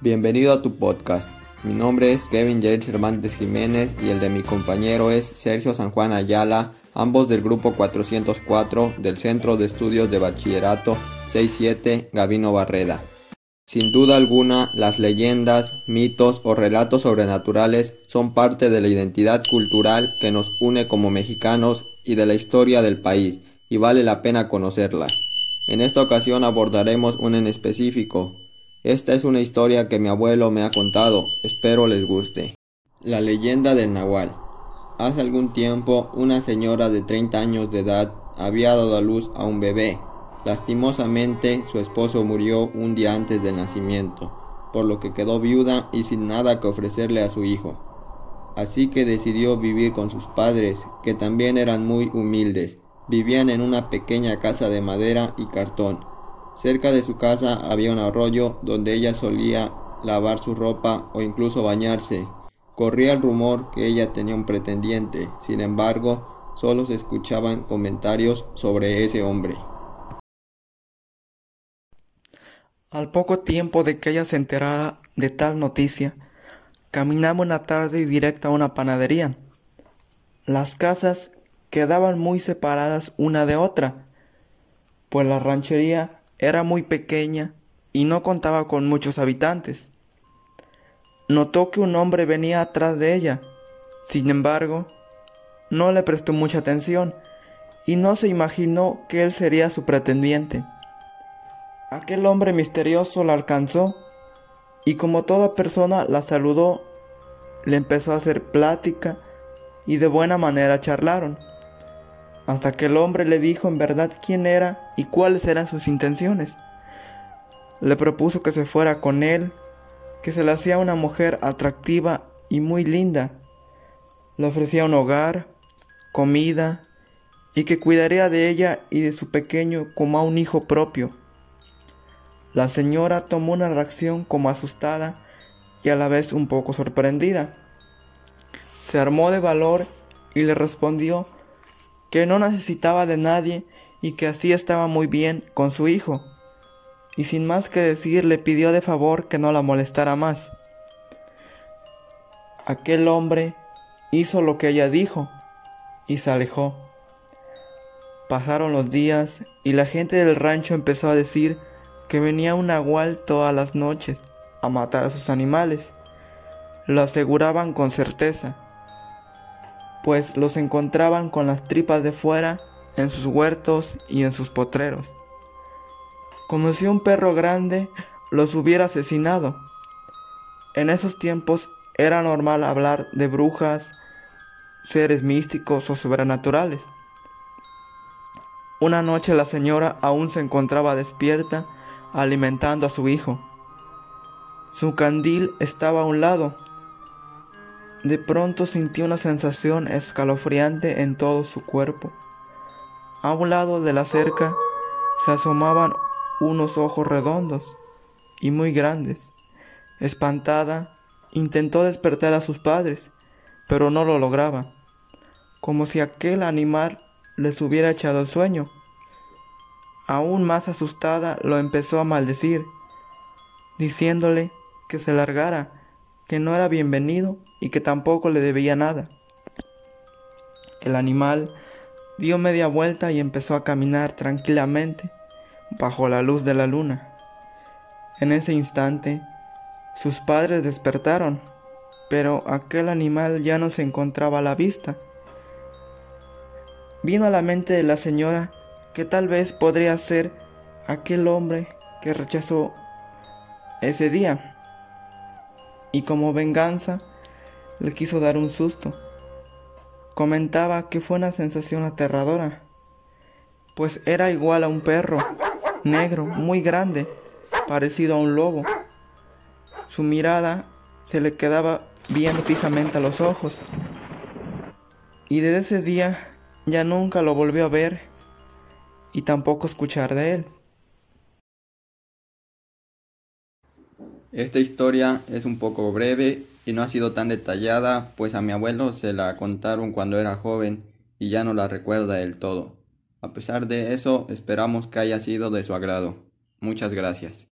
Bienvenido a tu podcast. Mi nombre es Kevin Jair Cervantes Jiménez y el de mi compañero es Sergio San Juan Ayala, ambos del grupo 404 del Centro de Estudios de Bachillerato 67 Gavino Barreda. Sin duda alguna, las leyendas, mitos o relatos sobrenaturales son parte de la identidad cultural que nos une como mexicanos y de la historia del país, y vale la pena conocerlas. En esta ocasión abordaremos una en específico. Esta es una historia que mi abuelo me ha contado, espero les guste. La leyenda del Nahual. Hace algún tiempo, una señora de 30 años de edad había dado a luz a un bebé. Lastimosamente, su esposo murió un día antes del nacimiento, por lo que quedó viuda y sin nada que ofrecerle a su hijo. Así que decidió vivir con sus padres, que también eran muy humildes, Vivían en una pequeña casa de madera y cartón. Cerca de su casa había un arroyo donde ella solía lavar su ropa o incluso bañarse. Corría el rumor que ella tenía un pretendiente, sin embargo, solo se escuchaban comentarios sobre ese hombre. Al poco tiempo de que ella se enterara de tal noticia, caminaba una tarde directa a una panadería. Las casas quedaban muy separadas una de otra, pues la ranchería era muy pequeña y no contaba con muchos habitantes. Notó que un hombre venía atrás de ella, sin embargo, no le prestó mucha atención y no se imaginó que él sería su pretendiente. Aquel hombre misterioso la alcanzó y como toda persona la saludó, le empezó a hacer plática y de buena manera charlaron hasta que el hombre le dijo en verdad quién era y cuáles eran sus intenciones. Le propuso que se fuera con él, que se le hacía una mujer atractiva y muy linda. Le ofrecía un hogar, comida, y que cuidaría de ella y de su pequeño como a un hijo propio. La señora tomó una reacción como asustada y a la vez un poco sorprendida. Se armó de valor y le respondió que no necesitaba de nadie y que así estaba muy bien con su hijo. Y sin más que decir le pidió de favor que no la molestara más. Aquel hombre hizo lo que ella dijo y se alejó. Pasaron los días y la gente del rancho empezó a decir que venía un nahual todas las noches a matar a sus animales. Lo aseguraban con certeza pues los encontraban con las tripas de fuera en sus huertos y en sus potreros. Como si un perro grande los hubiera asesinado. En esos tiempos era normal hablar de brujas, seres místicos o sobrenaturales. Una noche la señora aún se encontraba despierta alimentando a su hijo. Su candil estaba a un lado de pronto sintió una sensación escalofriante en todo su cuerpo. A un lado de la cerca se asomaban unos ojos redondos y muy grandes. Espantada, intentó despertar a sus padres, pero no lo lograba, como si aquel animal les hubiera echado el sueño. Aún más asustada lo empezó a maldecir, diciéndole que se largara, que no era bienvenido y que tampoco le debía nada. El animal dio media vuelta y empezó a caminar tranquilamente bajo la luz de la luna. En ese instante, sus padres despertaron, pero aquel animal ya no se encontraba a la vista. Vino a la mente de la señora que tal vez podría ser aquel hombre que rechazó ese día. Y como venganza, le quiso dar un susto. Comentaba que fue una sensación aterradora, pues era igual a un perro, negro, muy grande, parecido a un lobo. Su mirada se le quedaba viendo fijamente a los ojos. Y desde ese día ya nunca lo volvió a ver y tampoco escuchar de él. Esta historia es un poco breve y no ha sido tan detallada, pues a mi abuelo se la contaron cuando era joven y ya no la recuerda del todo. A pesar de eso, esperamos que haya sido de su agrado. Muchas gracias.